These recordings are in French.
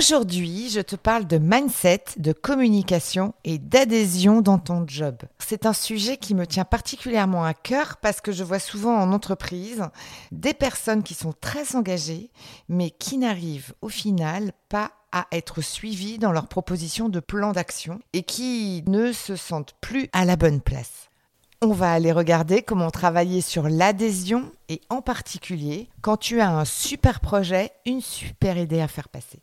Aujourd'hui, je te parle de mindset, de communication et d'adhésion dans ton job. C'est un sujet qui me tient particulièrement à cœur parce que je vois souvent en entreprise des personnes qui sont très engagées mais qui n'arrivent au final pas à être suivies dans leur proposition de plan d'action et qui ne se sentent plus à la bonne place. On va aller regarder comment travailler sur l'adhésion et en particulier quand tu as un super projet, une super idée à faire passer.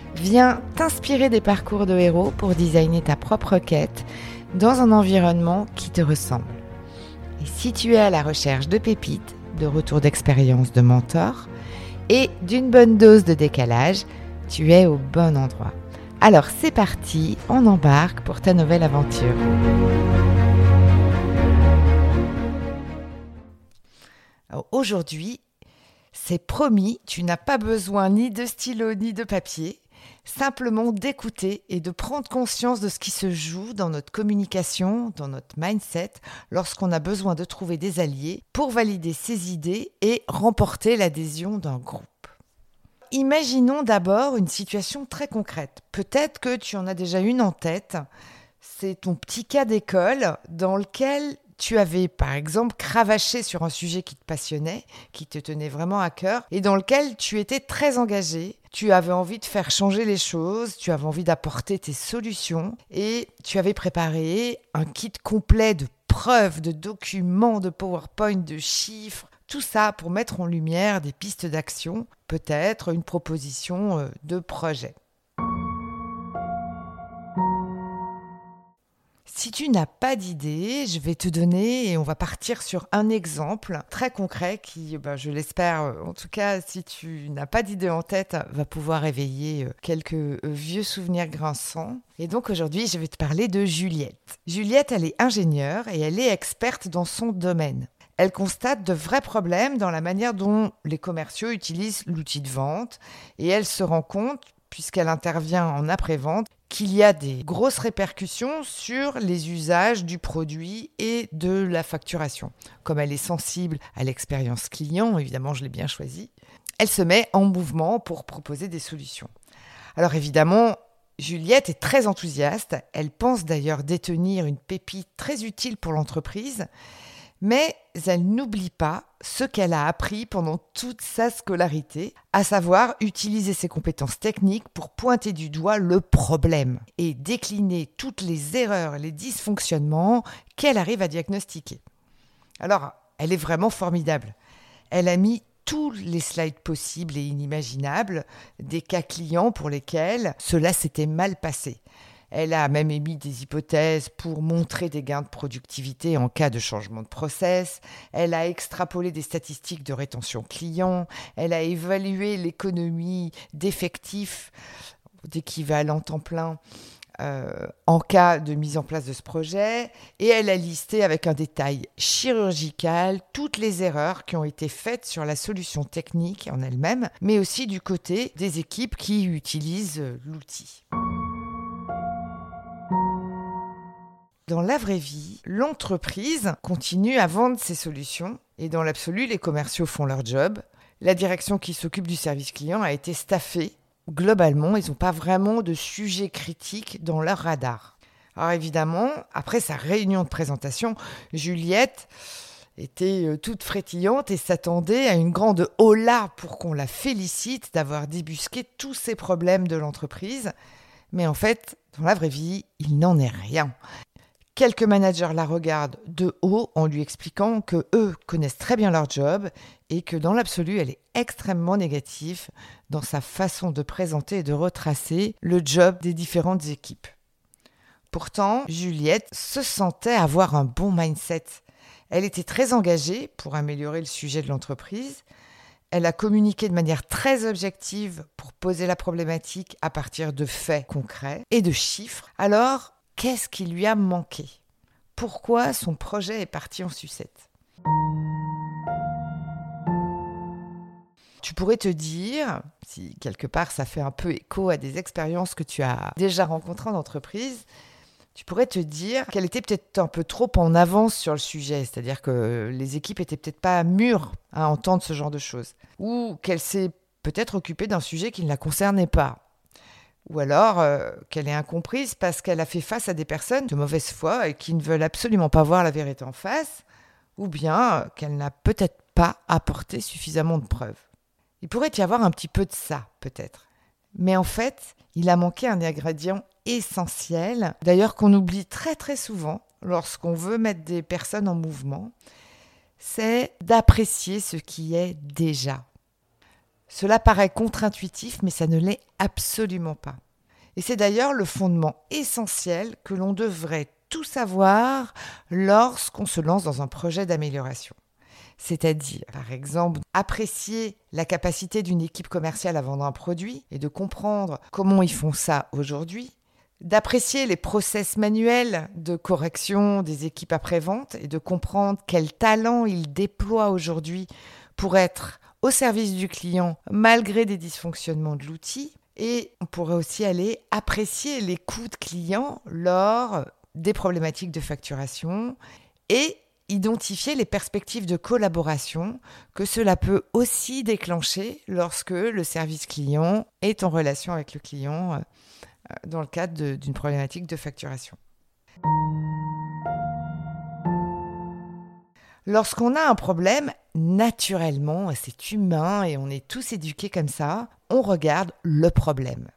Viens t'inspirer des parcours de héros pour designer ta propre quête dans un environnement qui te ressemble. Et si tu es à la recherche de pépites, de retours d'expérience de mentor et d'une bonne dose de décalage, tu es au bon endroit. Alors c'est parti, on embarque pour ta nouvelle aventure. Aujourd'hui, c'est promis, tu n'as pas besoin ni de stylo ni de papier, simplement d'écouter et de prendre conscience de ce qui se joue dans notre communication, dans notre mindset, lorsqu'on a besoin de trouver des alliés pour valider ses idées et remporter l'adhésion d'un groupe imaginons d'abord une situation très concrète. Peut-être que tu en as déjà une en tête. C'est ton petit cas d'école dans lequel tu avais par exemple cravaché sur un sujet qui te passionnait, qui te tenait vraiment à cœur, et dans lequel tu étais très engagé. Tu avais envie de faire changer les choses, tu avais envie d'apporter tes solutions, et tu avais préparé un kit complet de preuves, de documents, de PowerPoint, de chiffres, tout ça pour mettre en lumière des pistes d'action, peut-être une proposition euh, de projet. Si tu n'as pas d'idée, je vais te donner et on va partir sur un exemple très concret qui, ben, je l'espère, euh, en tout cas, si tu n'as pas d'idée en tête, va pouvoir éveiller euh, quelques vieux souvenirs grinçants. Et donc aujourd'hui, je vais te parler de Juliette. Juliette, elle est ingénieure et elle est experte dans son domaine elle constate de vrais problèmes dans la manière dont les commerciaux utilisent l'outil de vente et elle se rend compte, puisqu'elle intervient en après-vente, qu'il y a des grosses répercussions sur les usages du produit et de la facturation. Comme elle est sensible à l'expérience client, évidemment je l'ai bien choisi, elle se met en mouvement pour proposer des solutions. Alors évidemment, Juliette est très enthousiaste, elle pense d'ailleurs détenir une pépite très utile pour l'entreprise, mais elle n'oublie pas ce qu'elle a appris pendant toute sa scolarité, à savoir utiliser ses compétences techniques pour pointer du doigt le problème et décliner toutes les erreurs, les dysfonctionnements qu'elle arrive à diagnostiquer. Alors, elle est vraiment formidable. Elle a mis tous les slides possibles et inimaginables des cas clients pour lesquels cela s'était mal passé. Elle a même émis des hypothèses pour montrer des gains de productivité en cas de changement de process. Elle a extrapolé des statistiques de rétention client. Elle a évalué l'économie d'effectifs d'équivalent temps plein euh, en cas de mise en place de ce projet. Et elle a listé avec un détail chirurgical toutes les erreurs qui ont été faites sur la solution technique en elle-même, mais aussi du côté des équipes qui utilisent l'outil. Dans la vraie vie, l'entreprise continue à vendre ses solutions et dans l'absolu, les commerciaux font leur job. La direction qui s'occupe du service client a été staffée. Globalement, ils n'ont pas vraiment de sujet critique dans leur radar. Alors évidemment, après sa réunion de présentation, Juliette était euh, toute frétillante et s'attendait à une grande hola pour qu'on la félicite d'avoir débusqué tous ces problèmes de l'entreprise. Mais en fait, dans la vraie vie, il n'en est rien. Quelques managers la regardent de haut en lui expliquant que eux connaissent très bien leur job et que dans l'absolu, elle est extrêmement négative dans sa façon de présenter et de retracer le job des différentes équipes. Pourtant, Juliette se sentait avoir un bon mindset. Elle était très engagée pour améliorer le sujet de l'entreprise. Elle a communiqué de manière très objective pour poser la problématique à partir de faits concrets et de chiffres. Alors, qu'est-ce qui lui a manqué? Pourquoi son projet est parti en sucette? Tu pourrais te dire, si quelque part ça fait un peu écho à des expériences que tu as déjà rencontrées en entreprise, tu pourrais te dire qu'elle était peut-être un peu trop en avance sur le sujet, c'est-à-dire que les équipes étaient peut-être pas mûres à entendre ce genre de choses, ou qu'elle s'est peut-être occupée d'un sujet qui ne la concernait pas, ou alors euh, qu'elle est incomprise parce qu'elle a fait face à des personnes de mauvaise foi et qui ne veulent absolument pas voir la vérité en face, ou bien qu'elle n'a peut-être pas apporté suffisamment de preuves. Il pourrait y avoir un petit peu de ça, peut-être. Mais en fait, il a manqué un ingrédient essentiel, d'ailleurs qu'on oublie très très souvent lorsqu'on veut mettre des personnes en mouvement, c'est d'apprécier ce qui est déjà. Cela paraît contre-intuitif, mais ça ne l'est absolument pas. Et c'est d'ailleurs le fondement essentiel que l'on devrait tout savoir lorsqu'on se lance dans un projet d'amélioration c'est-à-dire, par exemple, apprécier la capacité d'une équipe commerciale à vendre un produit et de comprendre comment ils font ça aujourd'hui, d'apprécier les process manuels de correction des équipes après-vente et de comprendre quel talent ils déploient aujourd'hui pour être au service du client malgré des dysfonctionnements de l'outil. Et on pourrait aussi aller apprécier les coûts de clients lors des problématiques de facturation et identifier les perspectives de collaboration que cela peut aussi déclencher lorsque le service client est en relation avec le client euh, dans le cadre d'une problématique de facturation. Lorsqu'on a un problème, naturellement, c'est humain et on est tous éduqués comme ça, on regarde le problème.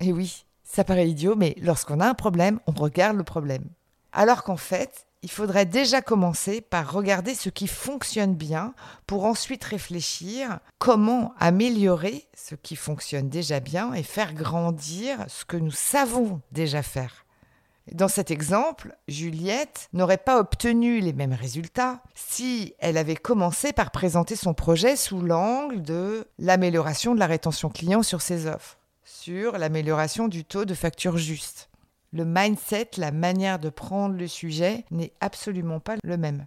Et oui, ça paraît idiot, mais lorsqu'on a un problème, on regarde le problème. Alors qu'en fait, il faudrait déjà commencer par regarder ce qui fonctionne bien pour ensuite réfléchir comment améliorer ce qui fonctionne déjà bien et faire grandir ce que nous savons déjà faire. Dans cet exemple, Juliette n'aurait pas obtenu les mêmes résultats si elle avait commencé par présenter son projet sous l'angle de l'amélioration de la rétention client sur ses offres, sur l'amélioration du taux de facture juste le mindset, la manière de prendre le sujet n'est absolument pas le même.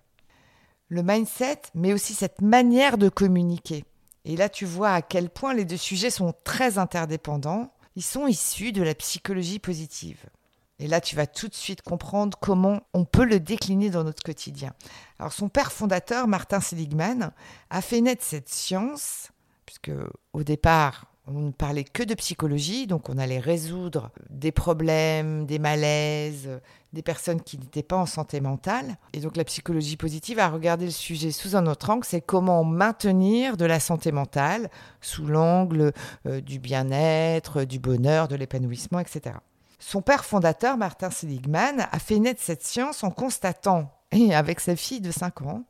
Le mindset, mais aussi cette manière de communiquer. Et là, tu vois à quel point les deux sujets sont très interdépendants. Ils sont issus de la psychologie positive. Et là, tu vas tout de suite comprendre comment on peut le décliner dans notre quotidien. Alors, son père fondateur, Martin Seligman, a fait naître cette science, puisque au départ, on ne parlait que de psychologie, donc on allait résoudre des problèmes, des malaises, des personnes qui n'étaient pas en santé mentale. Et donc la psychologie positive a regardé le sujet sous un autre angle, c'est comment maintenir de la santé mentale sous l'angle euh, du bien-être, du bonheur, de l'épanouissement, etc. Son père fondateur, Martin Seligman, a fait naître cette science en constatant, et avec sa fille de 5 ans,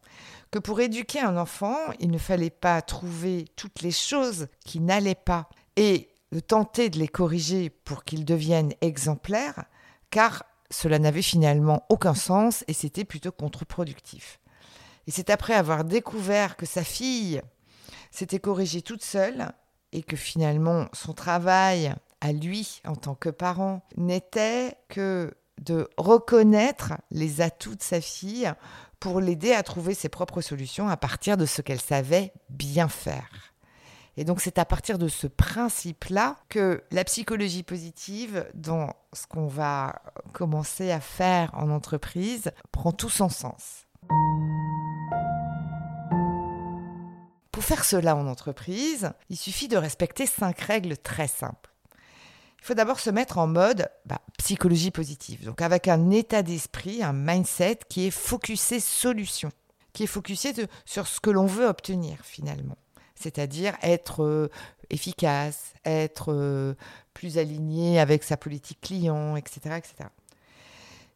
que pour éduquer un enfant, il ne fallait pas trouver toutes les choses qui n'allaient pas et tenter de les corriger pour qu'ils deviennent exemplaires, car cela n'avait finalement aucun sens et c'était plutôt contre-productif. Et c'est après avoir découvert que sa fille s'était corrigée toute seule et que finalement son travail à lui en tant que parent n'était que de reconnaître les atouts de sa fille pour l'aider à trouver ses propres solutions à partir de ce qu'elle savait bien faire. Et donc c'est à partir de ce principe-là que la psychologie positive, dans ce qu'on va commencer à faire en entreprise, prend tout son sens. Pour faire cela en entreprise, il suffit de respecter cinq règles très simples. Il faut d'abord se mettre en mode bah, psychologie positive, donc avec un état d'esprit, un mindset qui est focusé solution, qui est focusé sur ce que l'on veut obtenir finalement, c'est-à-dire être euh, efficace, être euh, plus aligné avec sa politique client, etc., etc.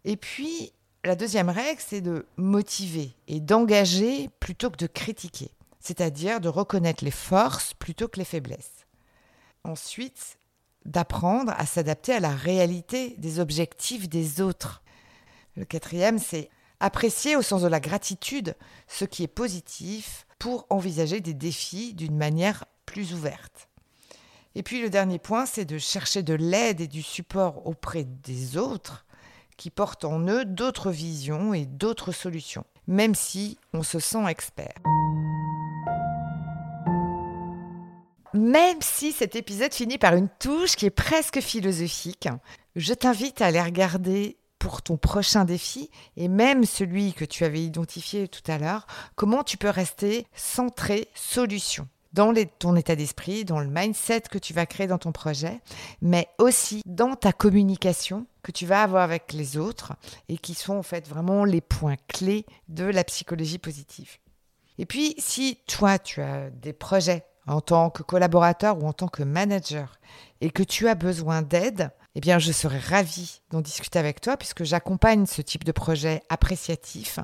Et puis, la deuxième règle, c'est de motiver et d'engager plutôt que de critiquer, c'est-à-dire de reconnaître les forces plutôt que les faiblesses. Ensuite, d'apprendre à s'adapter à la réalité des objectifs des autres. Le quatrième, c'est apprécier au sens de la gratitude ce qui est positif pour envisager des défis d'une manière plus ouverte. Et puis le dernier point, c'est de chercher de l'aide et du support auprès des autres qui portent en eux d'autres visions et d'autres solutions, même si on se sent expert. Même si cet épisode finit par une touche qui est presque philosophique, je t'invite à aller regarder pour ton prochain défi et même celui que tu avais identifié tout à l'heure, comment tu peux rester centré solution dans ton état d'esprit, dans le mindset que tu vas créer dans ton projet, mais aussi dans ta communication que tu vas avoir avec les autres et qui sont en fait vraiment les points clés de la psychologie positive. Et puis, si toi, tu as des projets en tant que collaborateur ou en tant que manager et que tu as besoin d'aide, eh bien, je serais ravie d'en discuter avec toi puisque j'accompagne ce type de projet appréciatif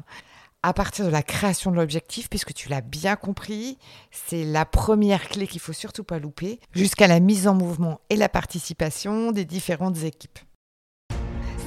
à partir de la création de l'objectif, puisque tu l'as bien compris, c'est la première clé qu'il faut surtout pas louper, jusqu'à la mise en mouvement et la participation des différentes équipes.